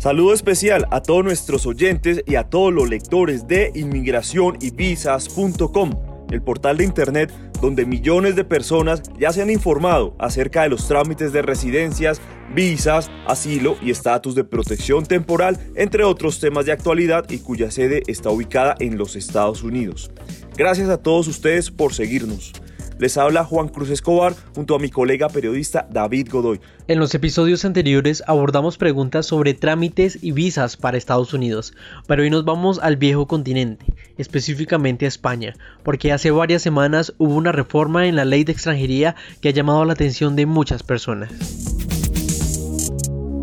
Saludo especial a todos nuestros oyentes y a todos los lectores de inmigración y visas.com, el portal de internet donde millones de personas ya se han informado acerca de los trámites de residencias, visas, asilo y estatus de protección temporal, entre otros temas de actualidad y cuya sede está ubicada en los Estados Unidos. Gracias a todos ustedes por seguirnos. Les habla Juan Cruz Escobar junto a mi colega periodista David Godoy. En los episodios anteriores abordamos preguntas sobre trámites y visas para Estados Unidos, pero hoy nos vamos al viejo continente, específicamente a España, porque hace varias semanas hubo una reforma en la ley de extranjería que ha llamado la atención de muchas personas.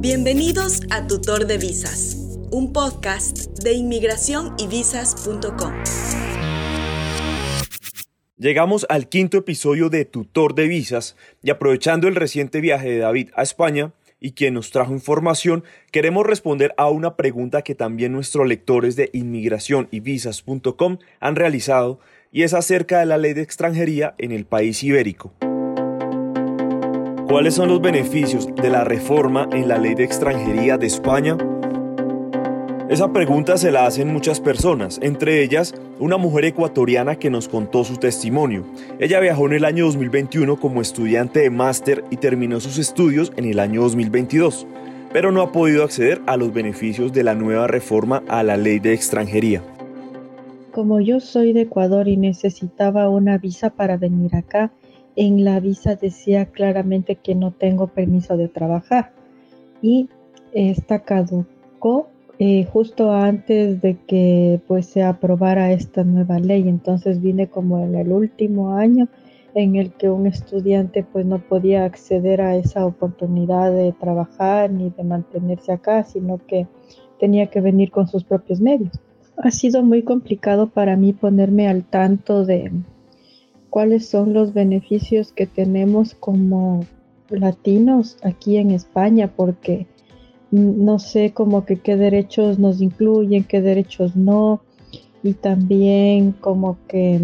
Bienvenidos a Tutor de Visas, un podcast de inmigración y visas.com. Llegamos al quinto episodio de Tutor de Visas y aprovechando el reciente viaje de David a España y quien nos trajo información, queremos responder a una pregunta que también nuestros lectores de inmigración y visas.com han realizado y es acerca de la ley de extranjería en el país ibérico. ¿Cuáles son los beneficios de la reforma en la ley de extranjería de España? Esa pregunta se la hacen muchas personas, entre ellas una mujer ecuatoriana que nos contó su testimonio. Ella viajó en el año 2021 como estudiante de máster y terminó sus estudios en el año 2022, pero no ha podido acceder a los beneficios de la nueva reforma a la ley de extranjería. Como yo soy de Ecuador y necesitaba una visa para venir acá, en la visa decía claramente que no tengo permiso de trabajar y esta caducó eh, justo antes de que pues se aprobara esta nueva ley. Entonces vine como en el último año en el que un estudiante pues no podía acceder a esa oportunidad de trabajar ni de mantenerse acá, sino que tenía que venir con sus propios medios. Ha sido muy complicado para mí ponerme al tanto de cuáles son los beneficios que tenemos como latinos aquí en España, porque no sé como que qué derechos nos incluyen, qué derechos no, y también como que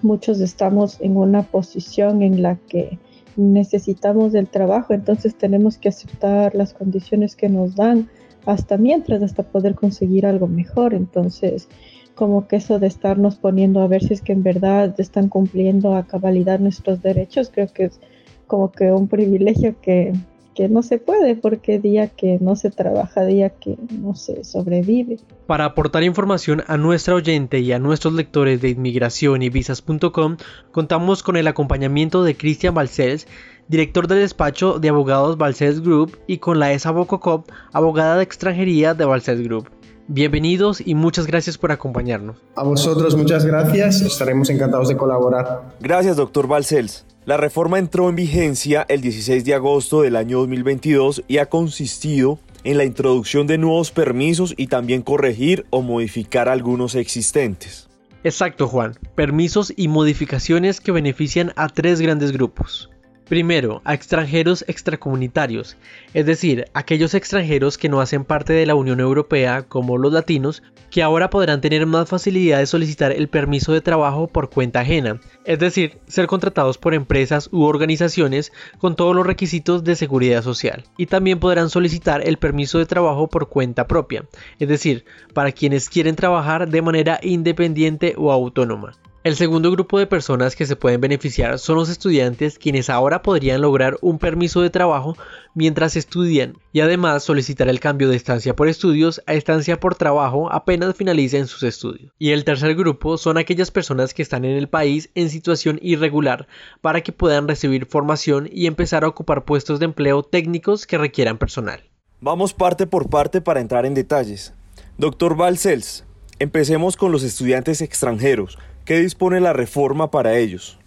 muchos estamos en una posición en la que necesitamos del trabajo, entonces tenemos que aceptar las condiciones que nos dan hasta mientras, hasta poder conseguir algo mejor. Entonces, como que eso de estarnos poniendo a ver si es que en verdad están cumpliendo a cabalidad nuestros derechos, creo que es como que un privilegio que que no se puede porque día que no se trabaja, día que no se sobrevive. Para aportar información a nuestra oyente y a nuestros lectores de inmigración y visas.com, contamos con el acompañamiento de Cristian Balcells, director del despacho de abogados Balcells Group, y con la ESA Bococop, abogada de extranjería de Balcells Group. Bienvenidos y muchas gracias por acompañarnos. A vosotros muchas gracias, estaremos encantados de colaborar. Gracias, doctor Balcells. La reforma entró en vigencia el 16 de agosto del año 2022 y ha consistido en la introducción de nuevos permisos y también corregir o modificar algunos existentes. Exacto, Juan. Permisos y modificaciones que benefician a tres grandes grupos. Primero, a extranjeros extracomunitarios, es decir, aquellos extranjeros que no hacen parte de la Unión Europea, como los latinos, que ahora podrán tener más facilidad de solicitar el permiso de trabajo por cuenta ajena, es decir, ser contratados por empresas u organizaciones con todos los requisitos de seguridad social, y también podrán solicitar el permiso de trabajo por cuenta propia, es decir, para quienes quieren trabajar de manera independiente o autónoma. El segundo grupo de personas que se pueden beneficiar son los estudiantes quienes ahora podrían lograr un permiso de trabajo mientras estudian y además solicitar el cambio de estancia por estudios a estancia por trabajo apenas finalicen sus estudios. Y el tercer grupo son aquellas personas que están en el país en situación irregular para que puedan recibir formación y empezar a ocupar puestos de empleo técnicos que requieran personal. Vamos parte por parte para entrar en detalles. Doctor Balcells, empecemos con los estudiantes extranjeros ¿Qué dispone la reforma para ellos?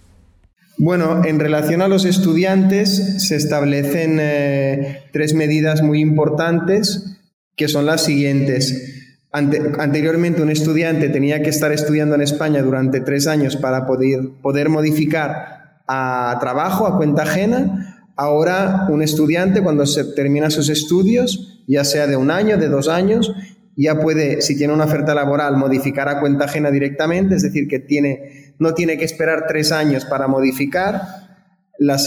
Bueno, en relación a los estudiantes se establecen eh, tres medidas muy importantes que son las siguientes. anteriormente un estudiante tenía que estar estudiando en España durante tres años para poder, poder modificar a trabajo, a cuenta ajena. Ahora un estudiante cuando se termina sus estudios, ya sea de un año, de dos años, ya puede, si tiene una oferta laboral, modificar a cuenta ajena directamente, es decir, que tiene, no tiene que esperar tres años para modificar. La,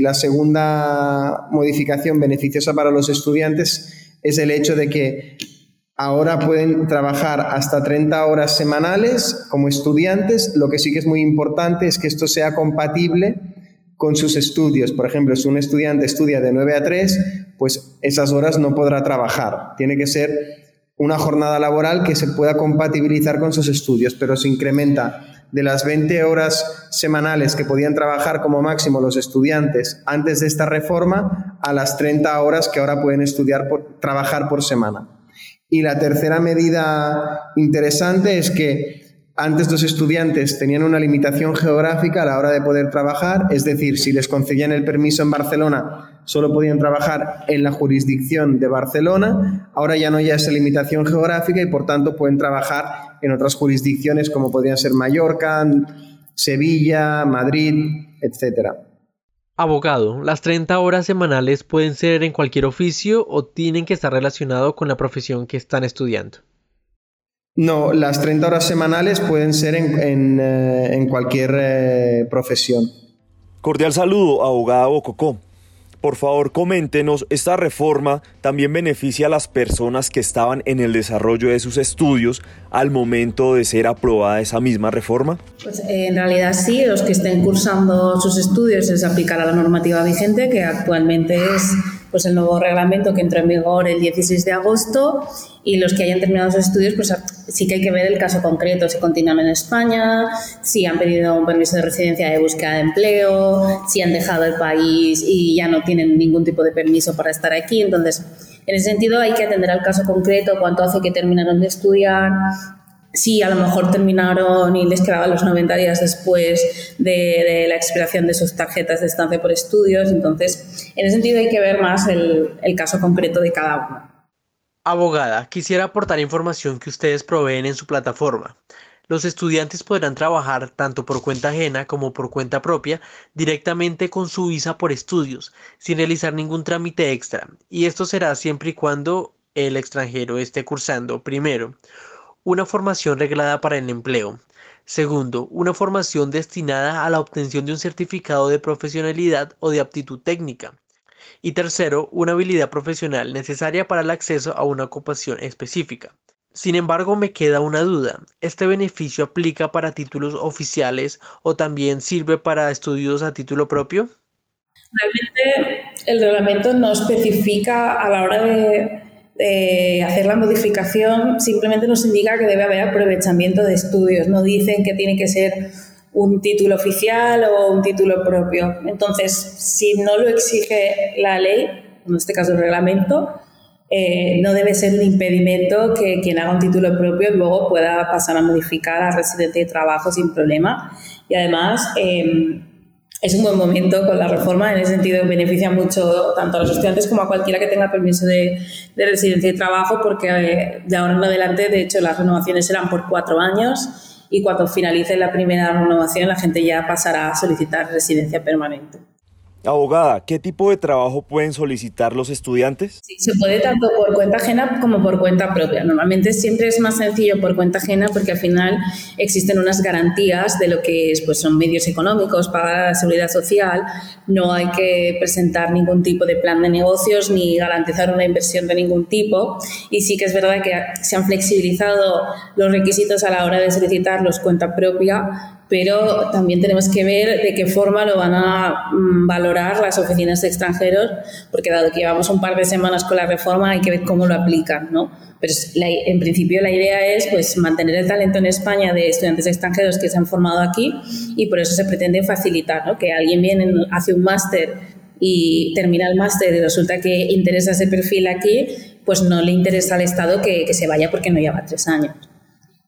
la segunda modificación beneficiosa para los estudiantes es el hecho de que ahora pueden trabajar hasta 30 horas semanales como estudiantes. Lo que sí que es muy importante es que esto sea compatible con sus estudios. Por ejemplo, si un estudiante estudia de 9 a 3, pues esas horas no podrá trabajar. Tiene que ser una jornada laboral que se pueda compatibilizar con sus estudios, pero se incrementa de las 20 horas semanales que podían trabajar como máximo los estudiantes antes de esta reforma a las 30 horas que ahora pueden trabajar por semana. Y la tercera medida interesante es que antes los estudiantes tenían una limitación geográfica a la hora de poder trabajar, es decir, si les concedían el permiso en Barcelona, solo podían trabajar en la jurisdicción de Barcelona, ahora ya no hay esa limitación geográfica y por tanto pueden trabajar en otras jurisdicciones como podrían ser Mallorca, Sevilla, Madrid, etc. Abogado, ¿las 30 horas semanales pueden ser en cualquier oficio o tienen que estar relacionados con la profesión que están estudiando? No, las 30 horas semanales pueden ser en, eh, cualquier eh, profesión. Cordial saludo, abogada Bococó. Por favor, coméntenos, ¿esta reforma también beneficia a las personas que estaban en el desarrollo de sus estudios al momento de ser aprobada esa misma reforma? Pues eh, en realidad sí, los que estén cursando sus estudios les aplicará la normativa vigente, que actualmente es pues el nuevo reglamento que entró en vigor el 16 de agosto y los que hayan terminado sus estudios, pues sí que hay que ver el caso concreto, si continúan en España, si han pedido un permiso de residencia de búsqueda de empleo, si han dejado el país y ya no tienen ningún tipo de permiso para estar aquí. Entonces, en ese sentido hay que atender al caso concreto, cuánto hace que terminaron de estudiar, si a lo mejor terminaron y les quedaban los 90 días después de, la expiración de sus tarjetas de estancia por estudios. Entonces, en ese sentido hay que ver más el, el caso concreto de cada uno. Abogada, quisiera aportar información que ustedes proveen en su plataforma. Los estudiantes podrán trabajar tanto por cuenta ajena como por cuenta propia directamente con su visa por estudios, sin realizar ningún trámite extra, y esto será siempre y cuando el extranjero esté cursando, primero, una formación reglada para el empleo. Segundo, una formación destinada a la obtención de un certificado de profesionalidad o de aptitud técnica. Y tercero, una habilidad profesional necesaria para el acceso a una ocupación específica. Sin embargo, me queda una duda. ¿Este beneficio aplica para títulos oficiales o también sirve para estudios a título propio? Realmente el reglamento no especifica a la hora de hacer la modificación simplemente nos indica que debe haber aprovechamiento de estudios, no dicen que tiene que ser un título oficial o un título propio. Entonces, si no lo exige la ley, en este caso el reglamento, eh, no debe ser un impedimento que quien haga un título propio luego pueda pasar a modificar a residente de trabajo sin problema. Y además, eh, es un buen momento con la reforma, en ese sentido beneficia mucho tanto a los estudiantes como a cualquiera que tenga permiso de, residencia y trabajo, porque eh, de ahora en adelante, de hecho, las renovaciones serán por cuatro años y cuando finalice la primera renovación la gente ya pasará a solicitar residencia permanente. Abogada, ¿qué tipo de trabajo pueden solicitar los estudiantes? Sí, se puede tanto por cuenta ajena como por cuenta propia. Normalmente siempre es más sencillo por cuenta ajena porque al final existen unas garantías de lo que es, pues son medios económicos, pagar la seguridad social, no hay que presentar ningún tipo de plan de negocios ni garantizar una inversión de ningún tipo. Y sí que es verdad que se han flexibilizado los requisitos a la hora de solicitarlos cuenta propia pero también tenemos que ver de qué forma lo van a mm, valorar las oficinas de extranjeros, porque dado que llevamos un par de semanas con la reforma, hay que ver cómo lo aplican, ¿no? Pero en principio la idea es pues, mantener el talento en España de estudiantes extranjeros que se han formado aquí y por eso se pretende facilitar, ¿no? Que alguien viene, hace un máster y termina el máster y resulta que interesa ese perfil aquí, pues no le interesa al Estado que, que se vaya porque no lleva tres años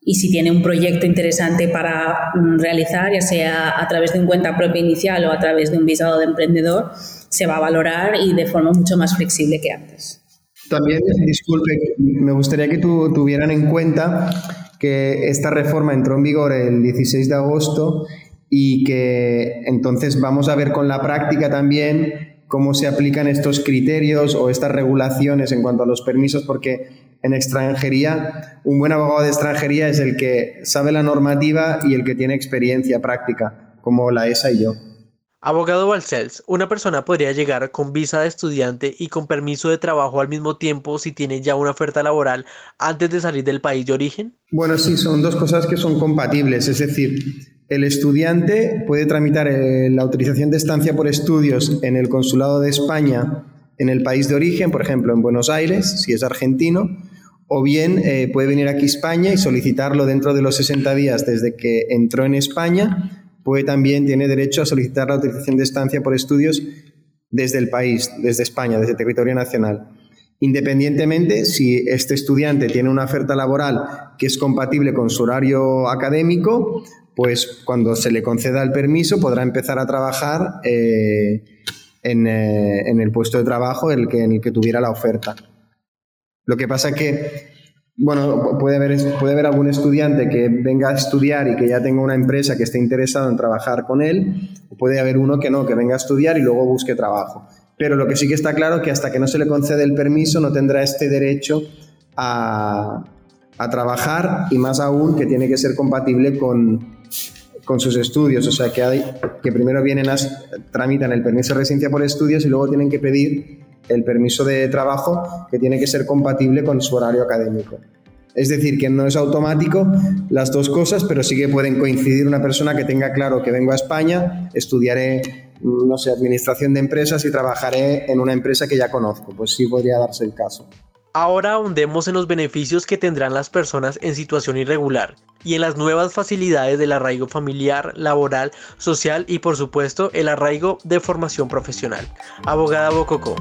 y si tiene un proyecto interesante para mm, realizar, ya sea a través de un cuenta propia inicial o a través de un visado de emprendedor, se va a valorar y de forma mucho más flexible que antes. También, disculpe, me gustaría que tu, tuvieran en cuenta que esta reforma entró en vigor el 16 de agosto y que entonces vamos a ver con la práctica también cómo se aplican estos criterios o estas regulaciones en cuanto a los permisos, porque en extranjería, un buen abogado de extranjería es el que sabe la normativa y el que tiene experiencia práctica, como la ESA y yo. Abogado Balcells, ¿una persona podría llegar con visa de estudiante y con permiso de trabajo al mismo tiempo si tiene ya una oferta laboral antes de salir del país de origen? Bueno, sí, son dos cosas que son compatibles. Es decir, el estudiante puede tramitar eh, la autorización de estancia por estudios en el Consulado de España en el país de origen, por ejemplo, en Buenos Aires, si es argentino, o bien eh, puede venir aquí a España y solicitarlo dentro de los 60 días desde que entró en España puede también, tiene derecho a solicitar la autorización de estancia por estudios desde el país, desde España, desde el territorio nacional. Independientemente si este estudiante tiene una oferta laboral que es compatible con su horario académico, pues cuando se le conceda el permiso podrá empezar a trabajar eh, en, eh, en, el puesto de trabajo en el, que, en el que tuviera la oferta. Lo que pasa es que bueno, puede haber, puede haber algún estudiante que venga a estudiar y que ya tenga una empresa que esté interesado en trabajar con él, o puede haber uno que no, que venga a estudiar y luego busque trabajo. Pero lo que sí que está claro es que hasta que no se le concede el permiso no tendrá este derecho a, a trabajar y más aún que tiene que ser compatible con, con sus estudios. O sea, que, hay, que primero vienen a, tramitan el permiso de residencia por estudios y luego tienen que pedir el permiso de trabajo que tiene que ser compatible con su horario académico. Es decir, que no es automático las dos cosas, pero sí que pueden coincidir una persona que tenga claro que vengo a España, estudiaré, no sé, administración de empresas y trabajaré en una empresa que ya conozco. Pues sí podría darse el caso. Ahora ahondemos en los beneficios que tendrán las personas en situación irregular y en las nuevas facilidades del arraigo familiar, laboral, social y por supuesto el arraigo de formación profesional. Abogada Bococo.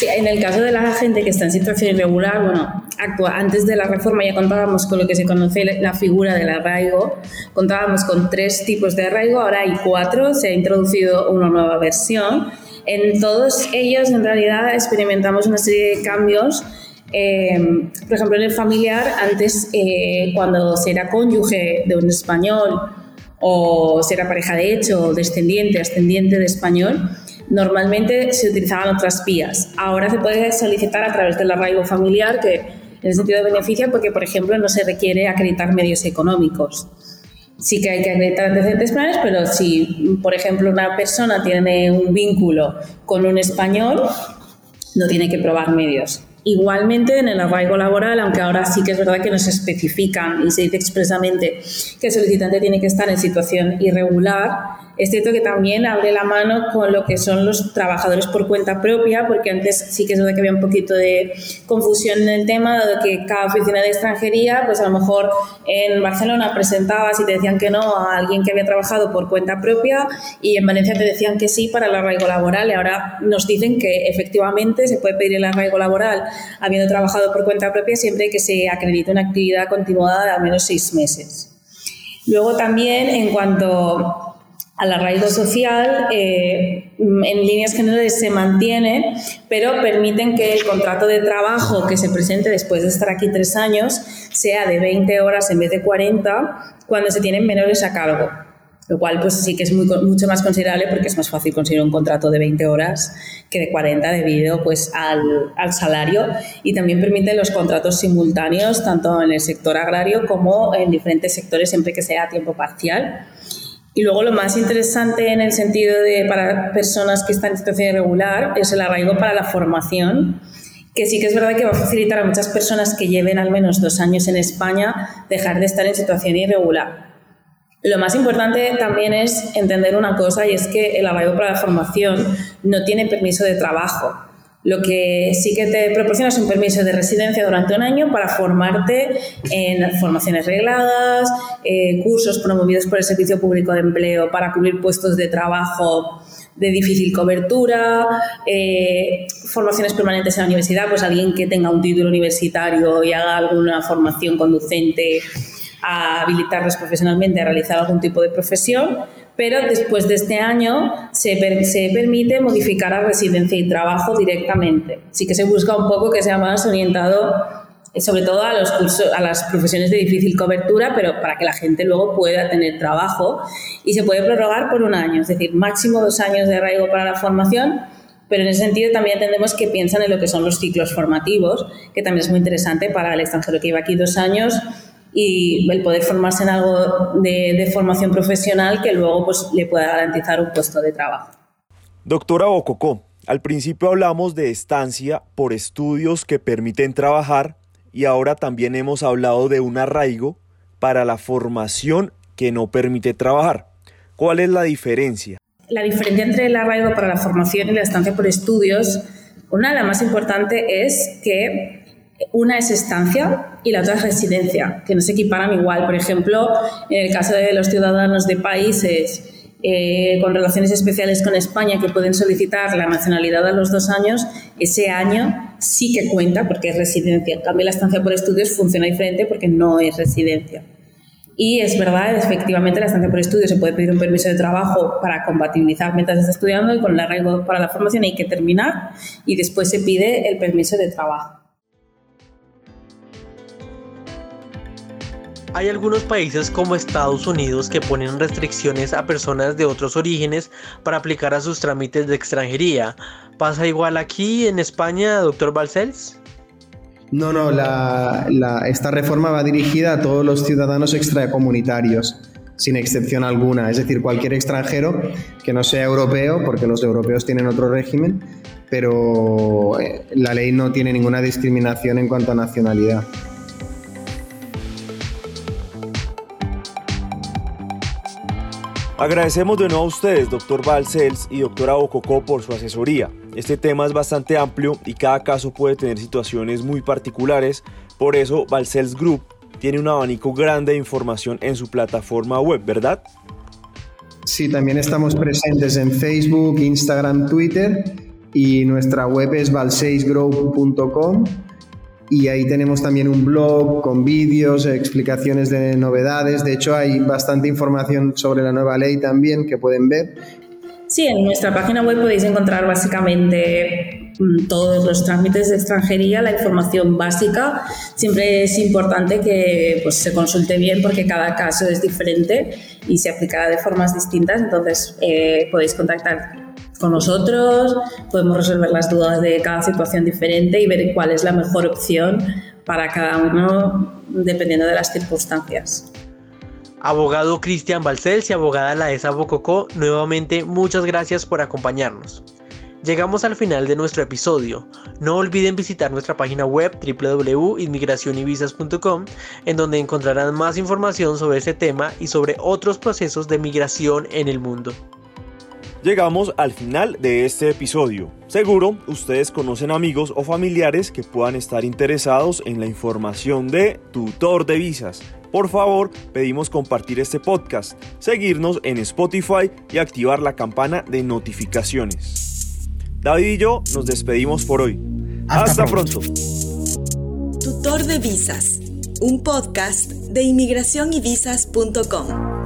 Sí, en el caso de la gente que está en situación irregular, bueno, antes de la reforma ya contábamos con lo que se conoce la figura del arraigo, contábamos con tres tipos de arraigo, ahora hay cuatro, se ha introducido una nueva versión. En todos ellos, en realidad, experimentamos una serie de cambios eh, por ejemplo, en el familiar, antes, eh, cuando se era cónyuge de un español o se era pareja de hecho, descendiente, ascendiente de español, normalmente se utilizaban otras vías. Ahora se puede solicitar a través del arraigo familiar, que en el sentido de beneficio, porque, por ejemplo, no se requiere acreditar medios económicos. Sí que hay que acreditar antecedentes penales, pero si, por ejemplo, una persona tiene un vínculo con un español, no tiene que probar medios. Igualmente, en el arraigo laboral, aunque ahora sí que es verdad que no se especifican y se dice expresamente que el solicitante tiene que estar en situación irregular, es cierto que también abre la mano con lo que son los trabajadores por cuenta propia, porque antes sí que es verdad que había un poquito de confusión en el tema, dado que cada oficina de extranjería, pues a lo mejor en Barcelona presentabas y te decían que no a alguien que había trabajado por cuenta propia y en Valencia te decían que sí para el arraigo laboral y ahora nos dicen que efectivamente se puede pedir el arraigo laboral habiendo trabajado por cuenta propia siempre que se acredite una actividad continuada de al menos seis meses. Luego también en cuanto al arraigo social, eh, en líneas generales se mantiene, pero permiten que el contrato de trabajo que se presente después de estar aquí tres años sea de 20 horas en vez de 40 cuando se tienen menores a cargo. Lo cual pues sí que es mucho más considerable porque es más fácil conseguir un contrato de 20 horas que de 40 debido pues al, al salario y también permite los contratos simultáneos tanto en el sector agrario como en diferentes sectores siempre que sea a tiempo parcial. Y luego lo más interesante en el sentido de para personas que están en situación irregular es el arraigo para la formación, que sí que es verdad que va a facilitar a muchas personas que lleven al menos dos años en España dejar de estar en situación irregular. Lo más importante también es entender una cosa y es que el arraigo para la formación no tiene permiso de trabajo. Lo que sí que te proporciona es un permiso de residencia durante un año para formarte en formaciones regladas, eh, cursos promovidos por el Servicio Público de Empleo para cubrir puestos de trabajo de difícil cobertura, eh, formaciones permanentes en la universidad, pues alguien que tenga un título universitario y haga alguna formación conducente a habilitarlos profesionalmente a realizar algún tipo de profesión pero después de este año se, permite modificar a residencia y trabajo directamente. Sí que se busca un poco que sea más orientado eh, sobre todo a, los cursos, a las profesiones de difícil cobertura, pero para que la gente luego pueda tener trabajo y se puede prorrogar por un año, es decir, máximo dos años de arraigo para la formación, pero en ese sentido también entendemos que piensan en lo que son los ciclos formativos, que también es muy interesante para el extranjero que lleva aquí dos años y el poder formarse en algo de, formación profesional que luego pues, le pueda garantizar un puesto de trabajo. Doctora Bococó, al principio hablamos de estancia por estudios que permiten trabajar y ahora también hemos hablado de un arraigo para la formación que no permite trabajar. ¿Cuál es la diferencia? La diferencia entre el arraigo para la formación y la estancia por estudios, una de las más importantes es que una es estancia y la otra es residencia, que no se equiparan igual. Por ejemplo, en el caso de los ciudadanos de países eh, con relaciones especiales con España que pueden solicitar la nacionalidad a los dos años, ese año sí que cuenta porque es residencia. En cambio, la estancia por estudios funciona diferente porque no es residencia. Y es verdad, efectivamente, la estancia por estudios se puede pedir un permiso de trabajo para compatibilizar mientras está estudiando y con el arraigo para la formación hay que terminar y después se pide el permiso de trabajo. Hay algunos países como Estados Unidos que ponen restricciones a personas de otros orígenes para aplicar a sus trámites de extranjería. ¿Pasa igual aquí en España, doctor Balcells? No, no, esta reforma va dirigida a todos los ciudadanos extracomunitarios, sin excepción alguna. Es decir, cualquier extranjero que no sea europeo, porque los europeos tienen otro régimen, pero eh, la ley no tiene ninguna discriminación en cuanto a nacionalidad. Agradecemos de nuevo a ustedes, doctor Balcells y doctora Bococó, por su asesoría. Este tema es bastante amplio y cada caso puede tener situaciones muy particulares, por eso Balcells Group tiene un abanico grande de información en su plataforma web, ¿verdad? Sí, también estamos presentes en Facebook, Instagram, Twitter y nuestra web es balcelsgroup.com y ahí tenemos también un blog con vídeos, explicaciones de novedades. De hecho, hay bastante información sobre la nueva ley también que pueden ver. Sí, en nuestra página web podéis encontrar básicamente mm, todos los trámites de extranjería, la información básica. Siempre es importante que pues, se consulte bien porque cada caso es diferente y se aplicará de formas distintas. Entonces eh, podéis contactar con nosotros, podemos resolver las dudas de cada situación diferente y ver cuál es la mejor opción para cada uno dependiendo de las circunstancias. Abogado Cristian Balcells y abogada Laesa Bococó, nuevamente muchas gracias por acompañarnos. Llegamos al final de nuestro episodio. No olviden visitar nuestra página web www.inmigracionyvisas.com en donde encontrarán más información sobre este tema y sobre otros procesos de migración en el mundo. Llegamos al final de este episodio. Seguro ustedes conocen amigos o familiares que puedan estar interesados en la información de tutor de visas. Por favor, pedimos compartir este podcast, seguirnos en Spotify y activar la campana de notificaciones. David y yo nos despedimos por hoy. Hasta, pronto. Tutor de visas, un podcast de inmigración y visas.com.